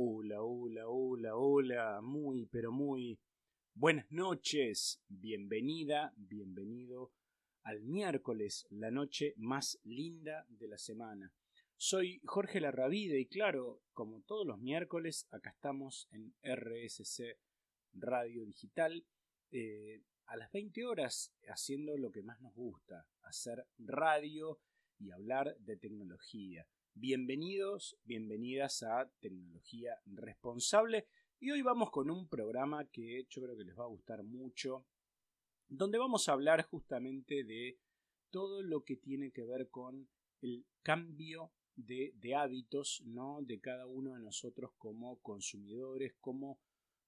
Hola, hola, hola, hola, muy, pero muy buenas noches, bienvenida, bienvenido al miércoles, la noche más linda de la semana. Soy Jorge Larravide y claro, como todos los miércoles, acá estamos en RSC Radio Digital eh, a las 20 horas haciendo lo que más nos gusta, hacer radio y hablar de tecnología. Bienvenidos, bienvenidas a Tecnología Responsable y hoy vamos con un programa que yo creo que les va a gustar mucho, donde vamos a hablar justamente de todo lo que tiene que ver con el cambio de, hábitos ¿no? de cada uno de nosotros como consumidores, cómo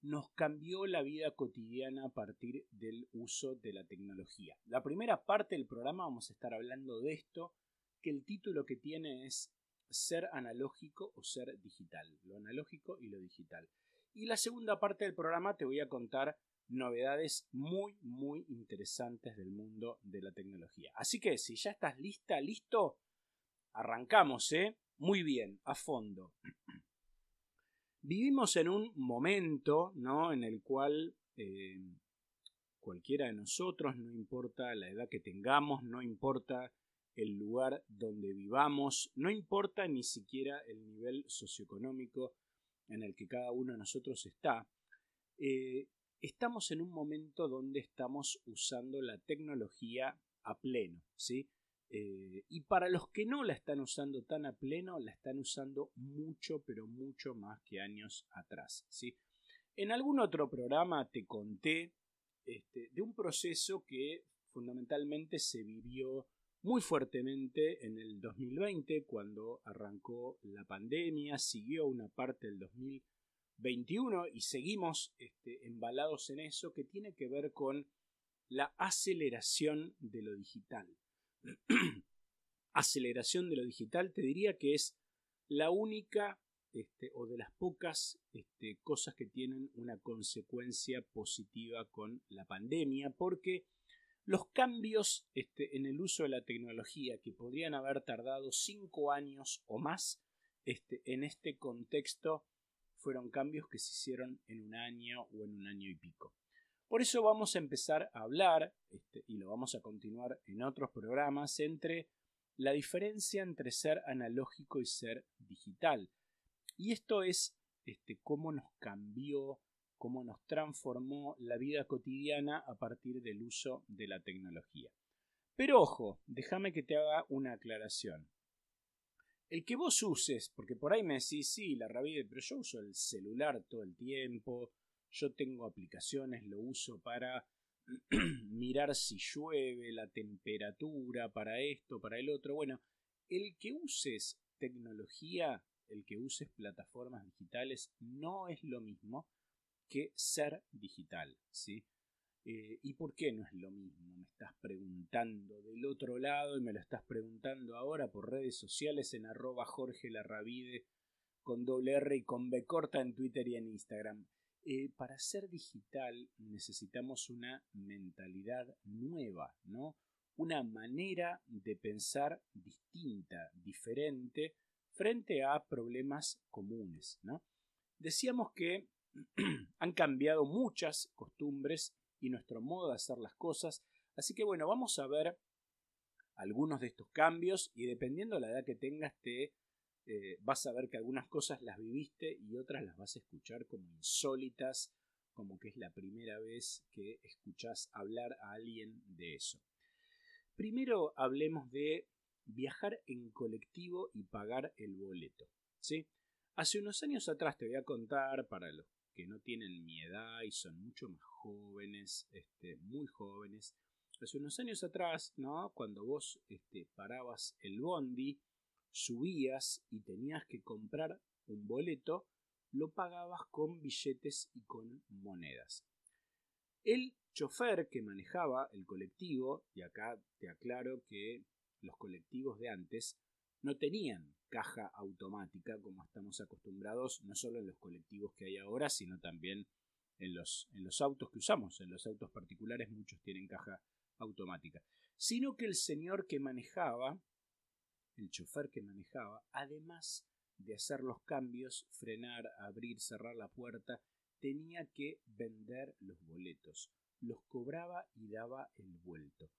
nos cambió la vida cotidiana a partir del uso de la tecnología. La primera parte del programa vamos a estar hablando de esto, que el título que tiene es ser analógico o ser digital, lo analógico y lo digital. Y la segunda parte del programa te voy a contar novedades muy, muy interesantes del mundo de la tecnología. Así que si ya estás lista, listo, arrancamos, ¿eh? Muy bien, a fondo. Vivimos en un momento, ¿no? En el cual eh, cualquiera de nosotros, no importa la edad que tengamos, no importa el lugar donde vivamos, no importa ni siquiera el nivel socioeconómico en el que cada uno de nosotros está, eh, estamos en un momento donde estamos usando la tecnología a pleno, ¿sí? Eh, y para los que no la están usando tan a pleno, la están usando mucho, pero mucho más que años atrás, ¿sí? En algún otro programa te conté este, de un proceso que fundamentalmente se vivió muy fuertemente en el 2020 cuando arrancó la pandemia, siguió una parte del 2021 y seguimos este, embalados en eso que tiene que ver con la aceleración de lo digital. aceleración de lo digital te diría que es la única este, o de las pocas este, cosas que tienen una consecuencia positiva con la pandemia porque los cambios este, en el uso de la tecnología que podrían haber tardado cinco años o más este, en este contexto fueron cambios que se hicieron en un año o en un año y pico. Por eso vamos a empezar a hablar, este, y lo vamos a continuar en otros programas, entre la diferencia entre ser analógico y ser digital. Y esto es cómo nos cambió cómo nos transformó la vida cotidiana a partir del uso de la tecnología. Pero ojo, déjame que te haga una aclaración. El que vos uses, porque por ahí me decís, sí, la rabia, pero yo uso el celular todo el tiempo, yo tengo aplicaciones, lo uso para mirar si llueve, la temperatura, para esto, para el otro. Bueno, el que uses tecnología, el que uses plataformas digitales, no es lo mismo que ser digital, ¿sí? Eh, ¿Y por qué no es lo mismo? Me estás preguntando del otro lado y me lo estás preguntando ahora por redes sociales en arroba Jorge Larravide con doble R y con B corta en Twitter y en Instagram. Eh, para ser digital necesitamos una mentalidad nueva, ¿no? Una manera de pensar distinta, diferente, frente a problemas comunes, ¿no? Decíamos que han cambiado muchas costumbres y nuestro modo de hacer las cosas. Así que bueno, vamos a ver algunos de estos cambios y dependiendo de la edad que tengas te eh, vas a ver que algunas cosas las viviste y otras las vas a escuchar como insólitas, como que es la primera vez que escuchas hablar a alguien de eso. Primero hablemos de viajar en colectivo y pagar el boleto. ¿sí? Hace unos años atrás te voy a contar, para los no tienen mi edad y son mucho más jóvenes, este, muy jóvenes. Hace unos años atrás, ¿no? Cuando vos este, parabas el bondi, subías y tenías que comprar un boleto, lo pagabas con billetes y con monedas. El chofer que manejaba el colectivo, y acá te aclaro que los colectivos de antes no tenían caja automática como estamos acostumbrados no solo en los colectivos que hay ahora, sino también en los, en los autos que usamos. En los autos particulares muchos tienen caja automática. Sino que el señor que manejaba, el chofer que manejaba, además de hacer los cambios, frenar, abrir, cerrar la puerta, tenía que vender los boletos. Los cobraba y daba el vuelto.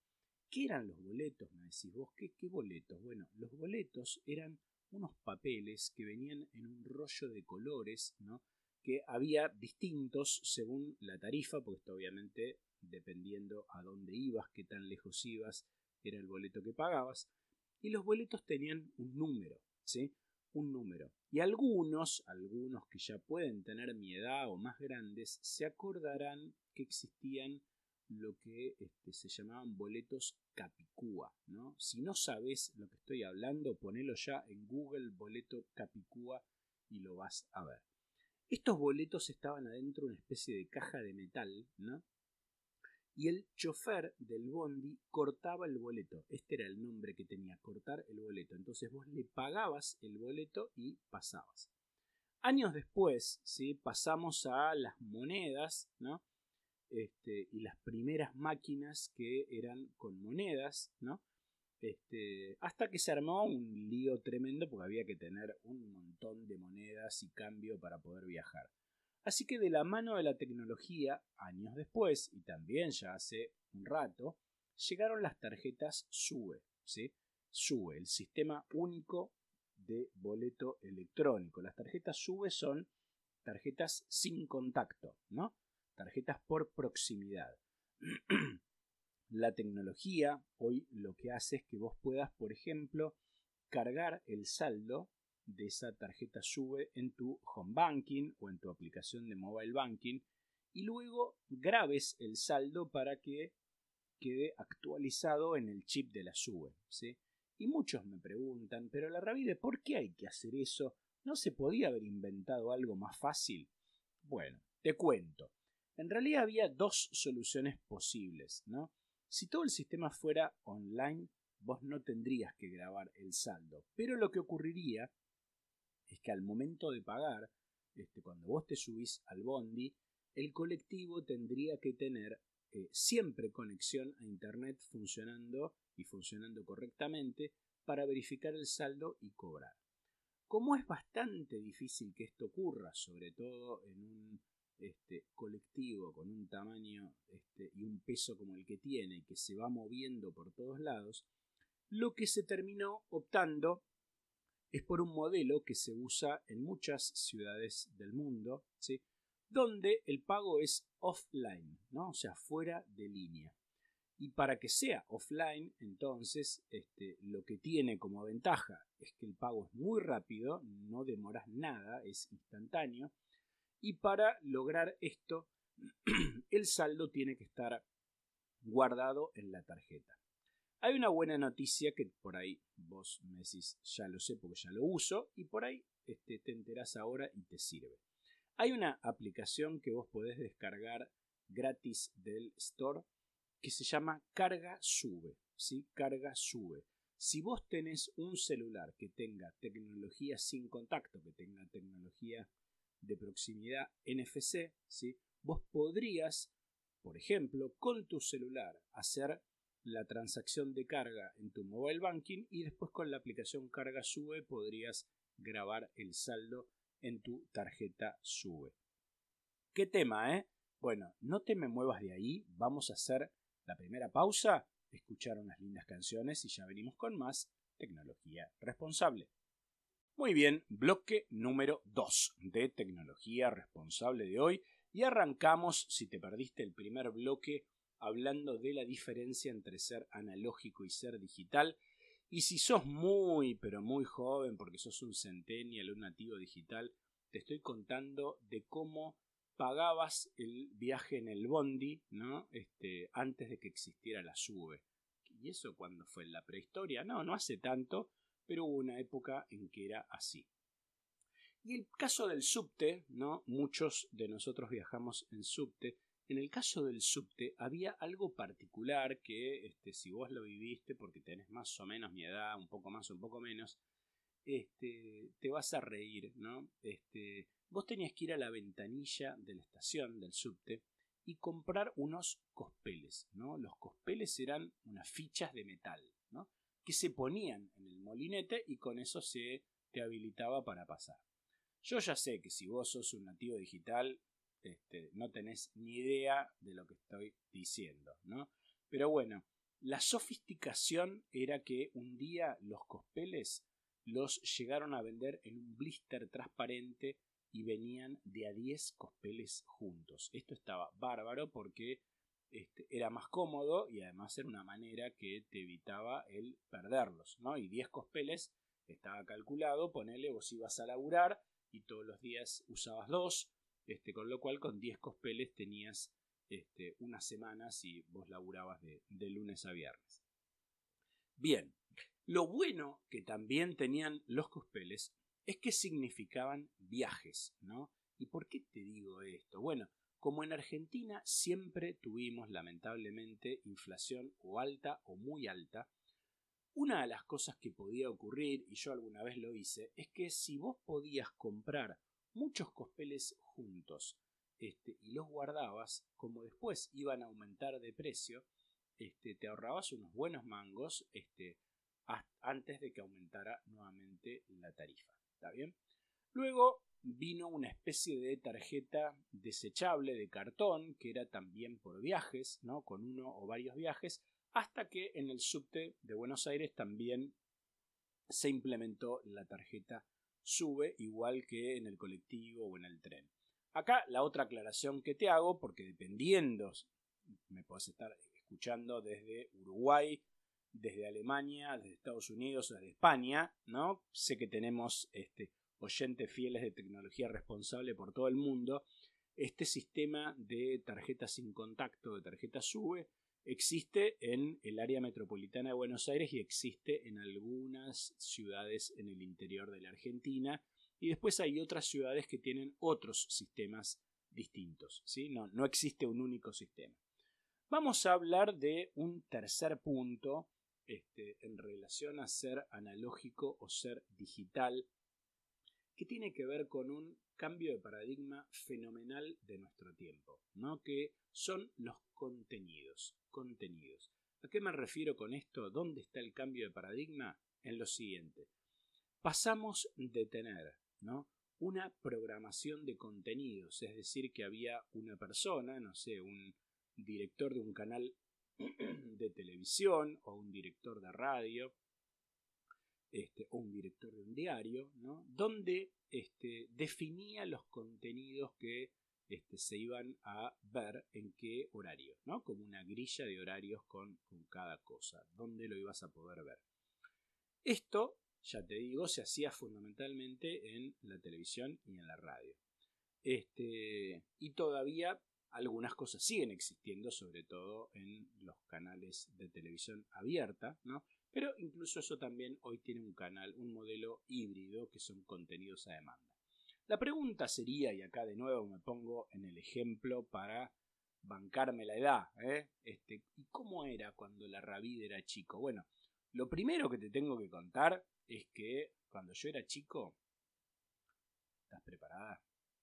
¿Qué eran los boletos? Me decís vos, ¿qué, boletos? Bueno, los boletos eran unos papeles que venían en un rollo de colores, ¿no? que había distintos según la tarifa, porque esto obviamente dependiendo a dónde ibas, qué tan lejos ibas, era el boleto que pagabas, y los boletos tenían un número, ¿sí? Un número. Y algunos, algunos que ya pueden tener mi edad o más grandes, se acordarán que existían lo que este, se llamaban boletos Capicúa, ¿no? Si no sabes lo que estoy hablando, ponelo ya en Google boleto Capicúa y lo vas a ver. Estos boletos estaban adentro de una especie de caja de metal, ¿no? Y el chofer del bondi cortaba el boleto. Este era el nombre que tenía, cortar el boleto. Entonces vos le pagabas el boleto y pasabas. Años después, ¿sí? pasamos a las monedas, ¿no? Este, y las primeras máquinas que eran con monedas, ¿no? Este, hasta que se armó un lío tremendo porque había que tener un montón de monedas y cambio para poder viajar. Así que de la mano de la tecnología, años después, y también ya hace un rato, llegaron las tarjetas SUBE, ¿sí? El sistema único de boleto electrónico. Las tarjetas SUBE son tarjetas sin contacto, ¿no? Tarjetas por proximidad. La tecnología hoy lo que hace es que vos puedas, por ejemplo, cargar el saldo de esa tarjeta SUBE en tu home banking o en tu aplicación de mobile banking y luego grabes el saldo para que quede actualizado en el chip de la SUBE. Y muchos me preguntan, pero la Ravide, ¿por qué hay que hacer eso? ¿No se podía haber inventado algo más fácil? Bueno, te cuento. En realidad había dos soluciones posibles, ¿no? Si todo el sistema fuera online, vos no tendrías que grabar el saldo. Pero lo que ocurriría es que al momento de pagar, este, cuando vos te subís al bondi, el colectivo tendría que tener eh, siempre conexión a Internet funcionando y funcionando correctamente para verificar el saldo y cobrar. Como es bastante difícil que esto ocurra, sobre todo en un este, colectivo con un tamaño este, y un peso como el que tiene que se va moviendo por todos lados, lo que se terminó optando es por un modelo que se usa en muchas ciudades del mundo, ¿sí? donde el pago es offline, ¿no? o sea, fuera de línea. Y para que sea offline, entonces, este, lo que tiene como ventaja es que el pago es muy rápido, no demoras nada, es instantáneo, y para lograr esto, el saldo tiene que estar guardado en la tarjeta. Hay una buena noticia que por ahí vos me ya lo sé porque ya lo uso, y por ahí este, te enterás ahora y te sirve. Hay una aplicación que vos podés descargar gratis del store que se llama Carga Sube. ¿sí? Carga Sube. Si vos tenés un celular que tenga tecnología sin contacto, que tenga tecnología de proximidad NFC, ¿sí? vos podrías, por ejemplo, con tu celular hacer la transacción de carga en tu mobile banking y después con la aplicación Carga Sube podrías grabar el saldo en tu tarjeta Sube. ¿Qué tema, eh? Bueno, no te me muevas de ahí, vamos a hacer la primera pausa, escuchar unas lindas canciones y ya venimos con más tecnología responsable. Muy bien, bloque número 2 de tecnología responsable de hoy y arrancamos, si te perdiste el primer bloque, hablando de la diferencia entre ser analógico y ser digital. Y si sos muy, pero muy joven, porque sos un centennial, un nativo digital, te estoy contando de cómo pagabas el viaje en el bondi, ¿no? Este, antes de que existiera la SUBE. ¿Y eso cuando fue en la prehistoria? No, no hace tanto, pero hubo una época en que era así. Y el caso del subte, ¿no? Muchos de nosotros viajamos en subte. En el caso del subte había algo particular que, este, si vos lo viviste, porque tenés más o menos mi edad, un poco más o un poco menos, este, te vas a reír, ¿no? Este, vos tenías que ir a la ventanilla de la estación del subte y comprar unos cospeles, ¿no? Los cospeles eran unas fichas de metal. Que se ponían en el molinete y con eso se te habilitaba para pasar. Yo ya sé que si vos sos un nativo digital, este, no tenés ni idea de lo que estoy diciendo, ¿no? Pero bueno, la sofisticación era que un día los cospeles los llegaron a vender en un blister transparente y venían de a 10 cospeles juntos. Esto estaba bárbaro porque este, era más cómodo y además era una manera que te evitaba el perderlos, ¿no? Y 10 cospeles estaba calculado, ponele, vos ibas a laburar y todos los días usabas dos, este, con lo cual con 10 cospeles tenías este, unas semanas y vos laburabas de, de lunes a viernes. Bien, lo bueno que también tenían los cospeles es que significaban viajes, ¿no? ¿Y por qué te digo esto? Bueno, como en Argentina siempre tuvimos lamentablemente inflación o alta o muy alta, una de las cosas que podía ocurrir, y yo alguna vez lo hice, es que si vos podías comprar muchos cospeles juntos este, y los guardabas, como después iban a aumentar de precio, este, te ahorrabas unos buenos mangos este, antes de que aumentara nuevamente la tarifa. ¿Está bien? Luego vino una especie de tarjeta desechable de cartón que era también por viajes, ¿no? Con uno o varios viajes, hasta que en el subte de Buenos Aires también se implementó la tarjeta SUBE, igual que en el colectivo o en el tren. Acá la otra aclaración que te hago, porque dependiendo, me puedes estar escuchando desde Uruguay, desde Alemania, desde Estados Unidos desde España, ¿no? Sé que tenemos este, oyentes fieles de tecnología responsable por todo el mundo, este sistema de tarjetas sin contacto, de tarjeta SUBE, existe en el área metropolitana de Buenos Aires y existe en algunas ciudades en el interior de la Argentina. Y después hay otras ciudades que tienen otros sistemas distintos. ¿sí? No, no existe un único sistema. Vamos a hablar de un tercer punto este, en relación a ser analógico o ser digital que tiene que ver con un cambio de paradigma fenomenal de nuestro tiempo, ¿no? que son los contenidos. contenidos. ¿A qué me refiero con esto? ¿Dónde está el cambio de paradigma? En lo siguiente. Pasamos de tener ¿no? una programación de contenidos, es decir, que había una persona, no sé, un director de un canal de televisión o un director de radio, este, o un director de un diario, ¿no? donde este, definía los contenidos que este, se iban a ver en qué horario, ¿no? como una grilla de horarios con, con cada cosa, donde lo ibas a poder ver. Esto, ya te digo, se hacía fundamentalmente en la televisión y en la radio. Este, y todavía algunas cosas siguen existiendo, sobre todo en los canales de televisión abierta, ¿no? Pero incluso eso también hoy tiene un canal, un modelo híbrido que son contenidos a demanda. La pregunta sería, y acá de nuevo me pongo en el ejemplo para bancarme la edad, ¿eh? este, ¿y cómo era cuando la Ravid era chico? Bueno, lo primero que te tengo que contar es que cuando yo era chico, ¿estás preparada?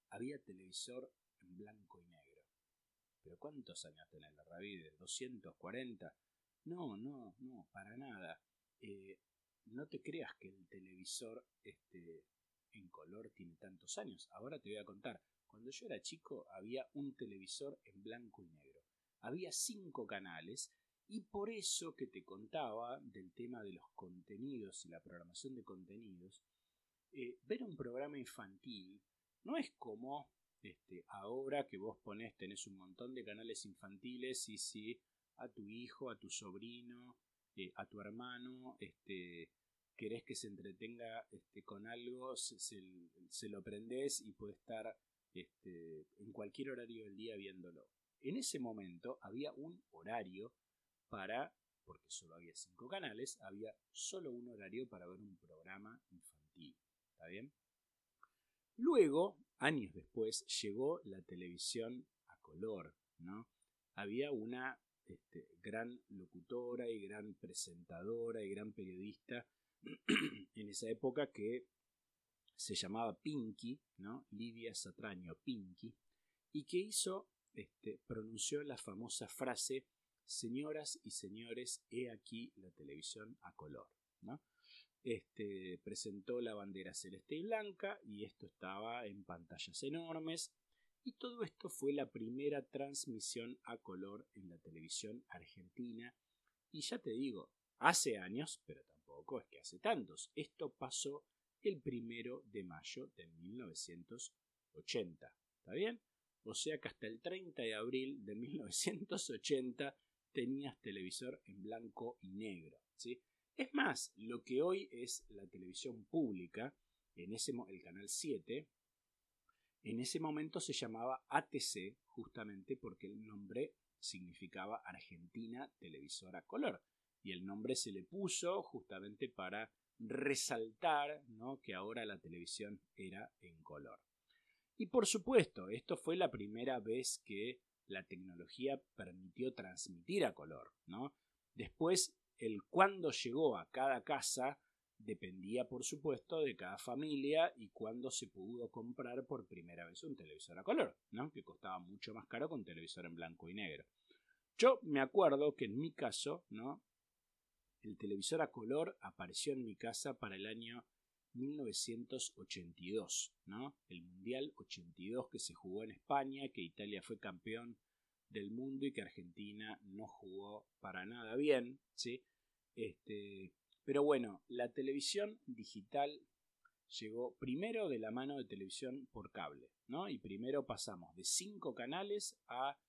Había televisor en blanco y negro. ¿Pero cuántos años tenés la Ravid? ¿240? No, no, no, para nada. Eh, no te creas que el televisor este, en color tiene tantos años. Ahora te voy a contar. Cuando yo era chico había un televisor en blanco y negro. Había cinco canales y por eso que te contaba del tema de los contenidos y la programación de contenidos, eh, ver un programa infantil no es como este, ahora que vos ponés, tenés un montón de canales infantiles y si a tu hijo, a tu sobrino, eh, a tu hermano, este, querés que se entretenga este, con algo, se, lo prendés y puede estar este, en cualquier horario del día viéndolo. En ese momento había un horario para, porque solo había cinco canales, había solo un horario para ver un programa infantil. ¿Está bien? Luego, años después, llegó la televisión a color, ¿no? Había una este, gran locutora y gran presentadora y gran periodista en esa época que se llamaba Pinky, ¿no? Lidia Satraño Pinky, y que hizo, este, pronunció la famosa frase Señoras y señores, he aquí la televisión a color. ¿no? este, presentó la bandera celeste y blanca y esto estaba en pantallas enormes. Y todo esto fue la primera transmisión a color en la televisión argentina. Y ya te digo, hace años, pero tampoco es que hace tantos. Esto pasó el primero de mayo de 1980. ¿Está bien? O sea que hasta el 30 de abril de 1980 tenías televisor en blanco y negro. ¿sí? Es más, lo que hoy es la televisión pública, en ese, el canal 7, en ese momento se llamaba ATC justamente porque el nombre significaba Argentina Televisora Color. Y el nombre se le puso justamente para resaltar que ahora la televisión era en color. Y por supuesto, esto fue la primera vez que la tecnología permitió transmitir a color. Después, el cuándo llegó a cada casa dependía, por supuesto, de cada familia y cuándo se pudo comprar por primera vez un televisor a color, ¿no? que costaba mucho más caro que un televisor en blanco y negro. Yo me acuerdo que en mi caso, ¿no? el televisor a color apareció en mi casa para el año 1982, ¿no? El Mundial 82 que se jugó en España, que Italia fue campeón del mundo y que Argentina no jugó para nada bien, ¿sí? Este, pero bueno, la televisión digital llegó primero de la mano de televisión por cable, ¿no? Y primero pasamos de 5 canales a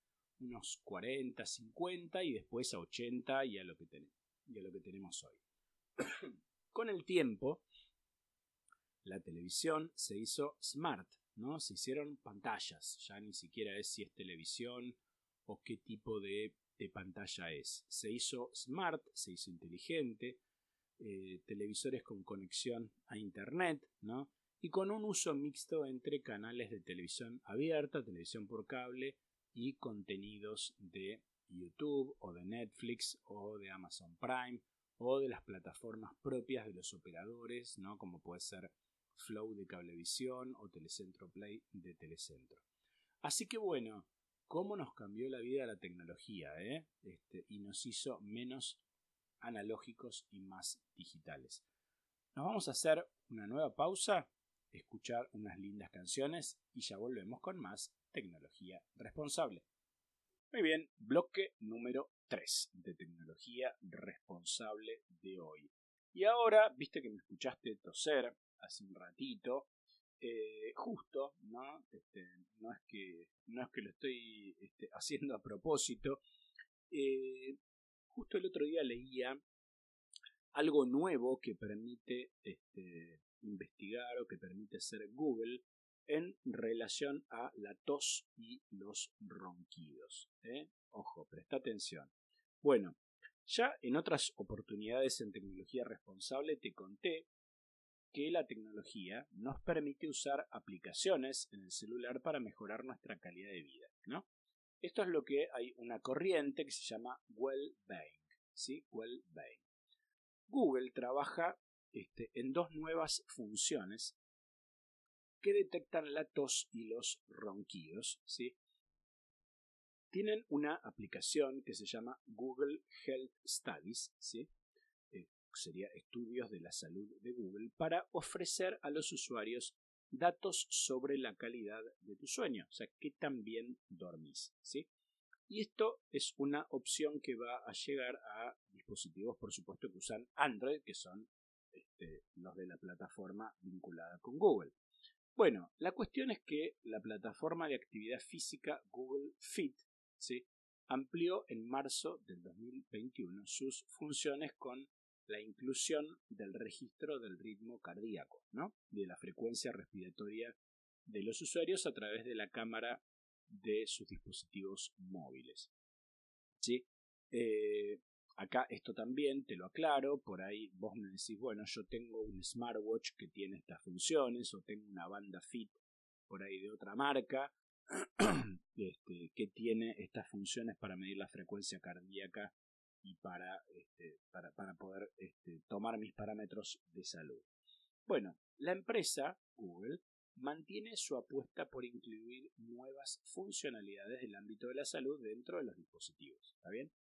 unos 40, 50 y después a 80 y a lo que, tenemos hoy. Con el tiempo, la televisión se hizo smart, ¿no? Se hicieron pantallas, ya ni siquiera es si es televisión o qué tipo de, pantalla es. Se hizo smart, se hizo inteligente, eh, televisores con conexión a internet, ¿no? Y con un uso mixto entre canales de televisión abierta, televisión por cable y contenidos de YouTube o de Netflix o de Amazon Prime o de las plataformas propias de los operadores, ¿no? Como puede ser Flow de Cablevisión o Telecentro Play de Telecentro. Así que bueno, cómo nos cambió la vida la tecnología, ¿eh? Este, y nos hizo menos analógicos y más digitales. Nos vamos a hacer una nueva pausa, escuchar unas lindas canciones y ya volvemos con más tecnología responsable. Muy bien, bloque número 3 de tecnología responsable de hoy. Y ahora, viste que me escuchaste toser, hace un ratito. Eh, justo, ¿no? Este, no, es que, no es que lo estoy este, haciendo a propósito. Eh, justo el otro día leía algo nuevo que permite este, investigar o que permite hacer Google en relación a la tos y los ronquidos. ¿eh? Ojo, presta atención. Bueno, ya en otras oportunidades en tecnología responsable te conté que la tecnología nos permite usar aplicaciones en el celular para mejorar nuestra calidad de vida, ¿no? Esto es lo que hay una corriente que se llama well-being, ¿sí? Google trabaja este, en dos nuevas funciones que detectan la tos y los ronquidos, ¿sí? Tienen una aplicación que se llama Google Health Studies, ¿sí? sería estudios de la salud de Google, para ofrecer a los usuarios datos sobre la calidad de tu sueño, o sea, qué tan bien dormís, ¿sí? Y esto es una opción que va a llegar a dispositivos, por supuesto, que usan Android, que son este, los de la plataforma vinculada con Google. Bueno, la cuestión es que la plataforma de actividad física Google Fit ¿sí? amplió en marzo del 2021 sus funciones con la inclusión del registro del ritmo cardíaco, ¿no? de la frecuencia respiratoria de los usuarios a través de la cámara de sus dispositivos móviles. ¿Sí? Eh, acá esto también te lo aclaro, por ahí vos me decís, bueno, yo tengo un smartwatch que tiene estas funciones o tengo una banda fit por ahí de otra marca este, que tiene estas funciones para medir la frecuencia cardíaca y para, este, para, para poder este, tomar mis parámetros de salud. Bueno, la empresa Google mantiene su apuesta por incluir nuevas funcionalidades del ámbito de la salud dentro de los dispositivos. ¿Está bien?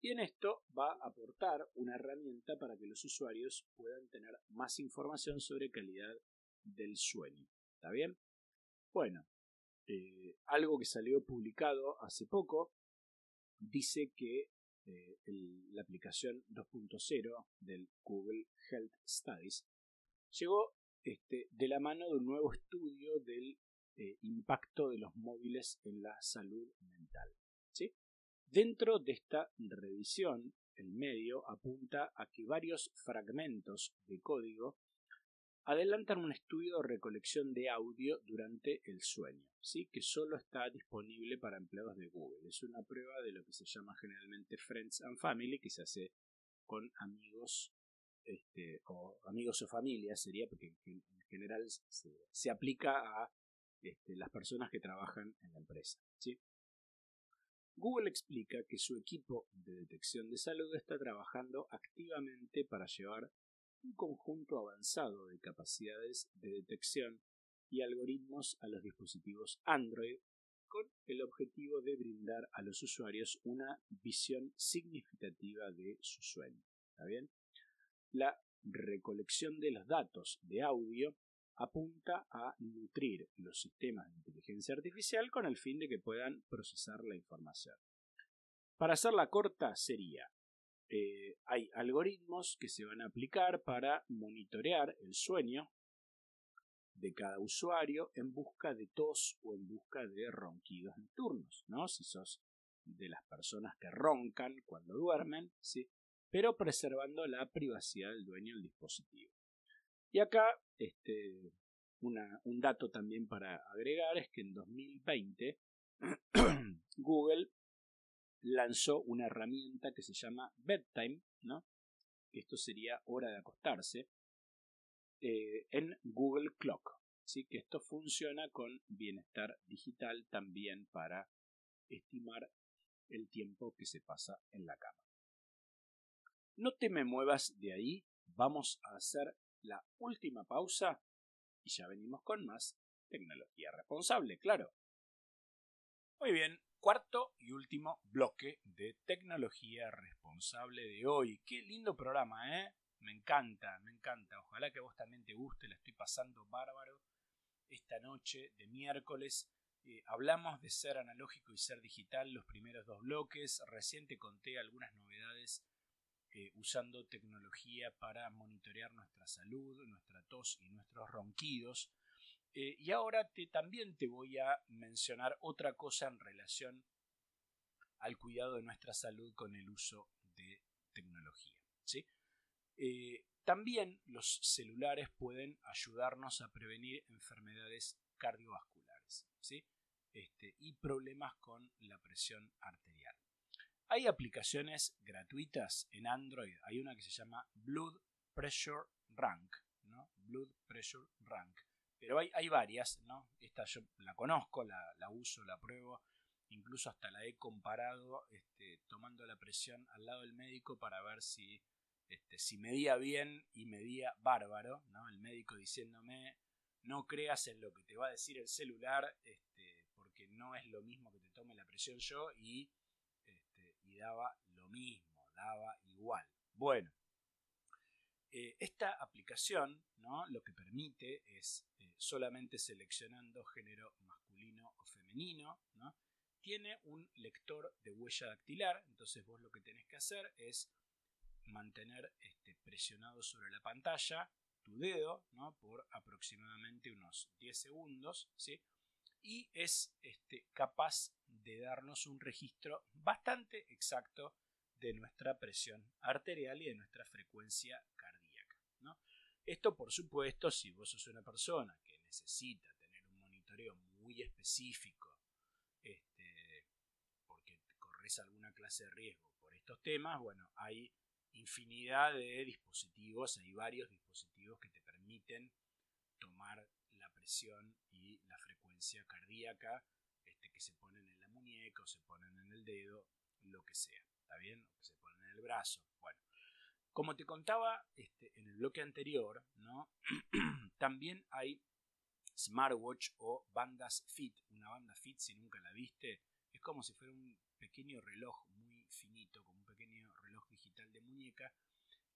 Y en esto va a aportar una herramienta para que los usuarios puedan tener más información sobre calidad del sueño. ¿Está bien? Bueno, eh, algo que salió publicado hace poco dice que eh, la aplicación 2.0 del Google Health Studies llegó este, de la mano de un nuevo estudio del eh, impacto de los móviles en la salud mental. Dentro de esta revisión, el medio apunta a que varios fragmentos de código adelantan un estudio de recolección de audio durante el sueño, ¿sí? que solo está disponible para empleados de Google. Es una prueba de lo que se llama generalmente Friends and Family, que se hace con amigos este, o amigos o familia, sería porque en general se, aplica a este, las personas que trabajan en la empresa. Google explica que su equipo de detección de salud está trabajando activamente para llevar un conjunto avanzado de capacidades de detección y algoritmos a los dispositivos Android con el objetivo de brindar a los usuarios una visión significativa de su sueño. ¿Está bien? La recolección de los datos de audio apunta a nutrir los sistemas de inteligencia artificial con el fin de que puedan procesar la información. Para hacerla corta sería eh, hay algoritmos que se van a aplicar para monitorear el sueño de cada usuario en busca de tos o en busca de ronquidos nocturnos, ¿no? Si sos de las personas que roncan cuando duermen, ¿sí? pero preservando la privacidad del dueño del dispositivo. Y acá, este, un dato también para agregar es que en 2020 Google lanzó una herramienta que se llama Bedtime, ¿no? Esto sería hora de acostarse, eh, en Google Clock. ¿sí? Que esto funciona con bienestar digital también para estimar el tiempo que se pasa en la cama. No te me muevas de ahí, vamos a hacer la última pausa y ya venimos con más tecnología responsable, claro. Muy bien, cuarto y último bloque de tecnología responsable de hoy. Qué lindo programa, ¿eh? Me encanta, me encanta. Ojalá que a vos también te guste, la estoy pasando bárbaro esta noche de miércoles. Eh, hablamos de ser analógico y ser digital los primeros dos bloques. Recién te conté algunas novedades eh, usando tecnología para monitorear nuestra salud, nuestra tos y nuestros ronquidos. Eh, y ahora te, también te voy a mencionar otra cosa en relación al cuidado de nuestra salud con el uso de tecnología. ¿sí? Eh, también los celulares pueden ayudarnos a prevenir enfermedades cardiovasculares ¿sí? este, y problemas con la presión arterial. Hay aplicaciones gratuitas en Android. Hay una que se llama Blood Pressure Rank. ¿no? Blood Pressure Rank pero hay, hay varias, ¿no? Esta yo la conozco, la, la, uso, la pruebo, incluso hasta la he comparado este, tomando la presión al lado del médico para ver si, este, si medía bien y medía bárbaro, ¿no? El médico diciéndome, no creas en lo que te va a decir el celular, este, porque no es lo mismo que te tome la presión yo, y, y daba lo mismo, daba igual. Bueno, eh, esta aplicación ¿no? lo que permite es solamente seleccionando género masculino o femenino, ¿no? tiene un lector de huella dactilar, entonces vos lo que tenés que hacer es mantener este, presionado sobre la pantalla tu dedo ¿no? por aproximadamente unos 10 segundos ¿sí? y es este, capaz de darnos un registro bastante exacto de nuestra presión arterial y de nuestra frecuencia esto, por supuesto, si vos sos una persona que necesita tener un monitoreo muy específico, este, porque corres alguna clase de riesgo por estos temas, bueno, hay infinidad de dispositivos, hay varios dispositivos que te permiten tomar la presión y la frecuencia cardíaca este, que se ponen en la muñeca o se ponen en el dedo, lo que sea, ¿está bien? Que se ponen en el brazo. Bueno, como te contaba este, en el bloque anterior, ¿no? también hay smartwatch o bandas fit. Una banda fit, si nunca la viste, es como si fuera un pequeño reloj muy finito, como un pequeño reloj digital de muñeca,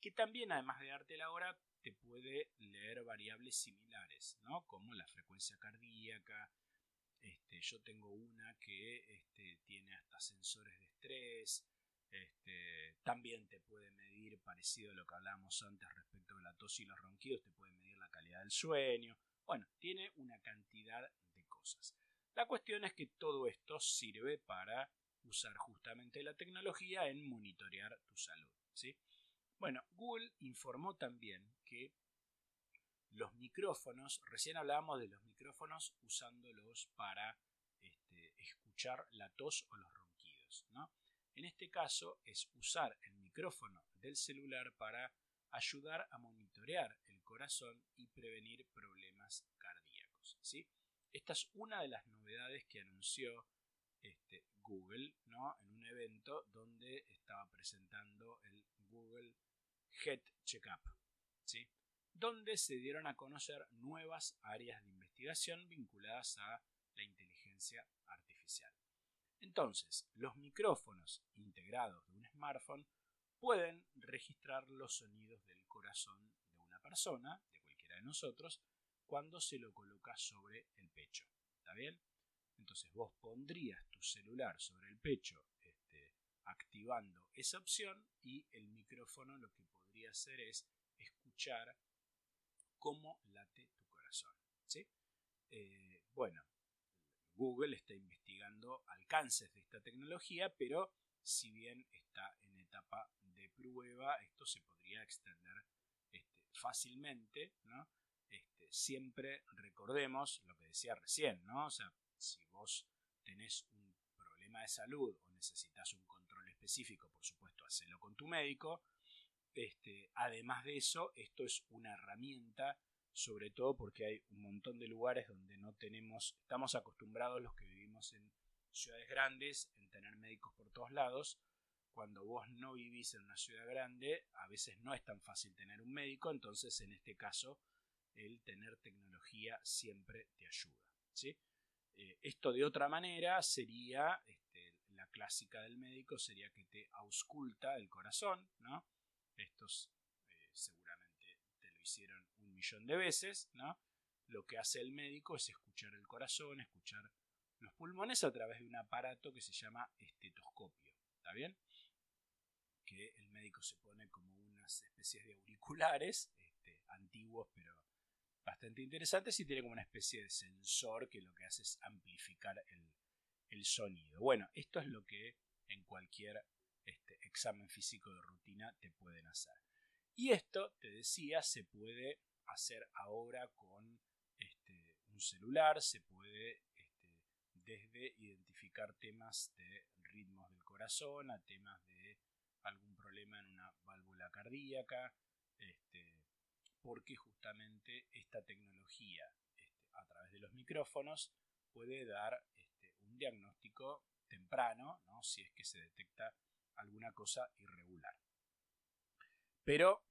que también, además de darte la hora, te puede leer variables similares, ¿no? Como la frecuencia cardíaca. Este, yo tengo una que este, tiene hasta sensores de estrés. Este, también te puede medir, parecido a lo que hablábamos antes respecto de la tos y los ronquidos, te puede medir la calidad del sueño. Bueno, tiene una cantidad de cosas. La cuestión es que todo esto sirve para usar justamente la tecnología en monitorear tu salud. ¿sí? Bueno, Google informó también que los micrófonos, recién hablábamos de los micrófonos usándolos para este, escuchar la tos o los ronquidos. ¿no? En este caso es usar el micrófono del celular para ayudar a monitorear corazón y prevenir problemas cardíacos. ¿sí? Esta es una de las novedades que anunció este, Google ¿no? en un evento donde estaba presentando el Google Head Checkup, ¿sí? donde se dieron a conocer nuevas áreas de investigación vinculadas a la inteligencia artificial. Entonces, los micrófonos integrados de un smartphone pueden registrar los sonidos del corazón persona, de cualquiera de nosotros, cuando se lo coloca sobre el pecho. ¿Está bien? Entonces vos pondrías tu celular sobre el pecho este, activando esa opción y el micrófono lo que podría hacer es escuchar cómo late tu corazón. ¿sí? Eh, bueno, Google está investigando alcances de esta tecnología, pero si bien está en etapa de prueba, esto se podría extender fácilmente, ¿no? Este, siempre recordemos lo que decía recién, ¿no? O sea, si vos tenés un problema de salud o necesitas un control específico, por supuesto, hacelo con tu médico. Este, además de eso, esto es una herramienta, sobre todo porque hay un montón de lugares donde no tenemos, estamos acostumbrados los que vivimos en ciudades grandes, en tener médicos por todos lados. Cuando vos no vivís en una ciudad grande, a veces no es tan fácil tener un médico, entonces en este caso el tener tecnología siempre te ayuda. ¿sí? Eh, esto de otra manera sería, este, la clásica del médico sería que te ausculta el corazón, ¿no? Estos eh, seguramente te lo hicieron un millón de veces, ¿no? Lo que hace el médico es escuchar el corazón, escuchar los pulmones a través de un aparato que se llama estetoscopio, ¿está bien? Que el médico se pone como unas especies de auriculares, este, antiguos pero bastante interesantes y tiene como una especie de sensor que lo que hace es amplificar el, sonido. Bueno, esto es lo que en cualquier este, examen físico de rutina te pueden hacer. Y esto, te decía, se puede hacer ahora con este, un celular, se puede este, desde identificar temas de ritmos del corazón a temas de algún problema en una válvula cardíaca, este, porque justamente esta tecnología este, a través de los micrófonos puede dar este, un diagnóstico temprano, ¿no? si es que se detecta alguna cosa irregular. Pero,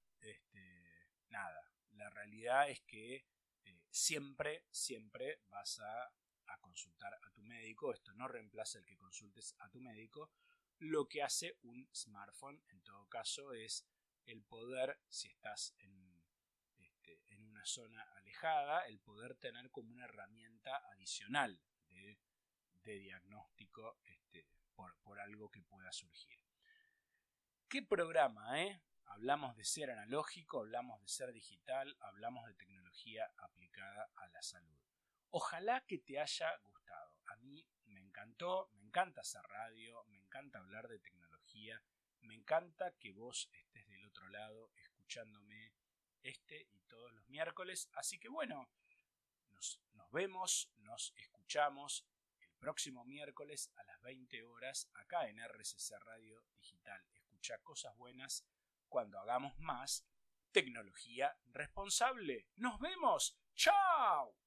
nada, la realidad es que eh, siempre, siempre vas a consultar a tu médico. Esto no reemplaza el que consultes a tu médico. Lo que hace un smartphone, en todo caso, es el poder, si estás en zona alejada, el poder tener como una herramienta adicional de, diagnóstico este, por, algo que pueda surgir. ¿Qué programa, eh? Hablamos de ser analógico, hablamos de ser digital, hablamos de tecnología aplicada a la salud. Ojalá que te haya gustado. A mí me encantó, me encanta hacer radio, me encanta hablar de tecnología, me encanta que vos estés del otro lado escuchándome este y todos los miércoles. Así que bueno, nos, nos vemos, nos escuchamos el próximo miércoles a las 20 horas acá en RCC Radio Digital. Escucha cosas buenas cuando hagamos más tecnología responsable. Nos vemos. ¡Chao!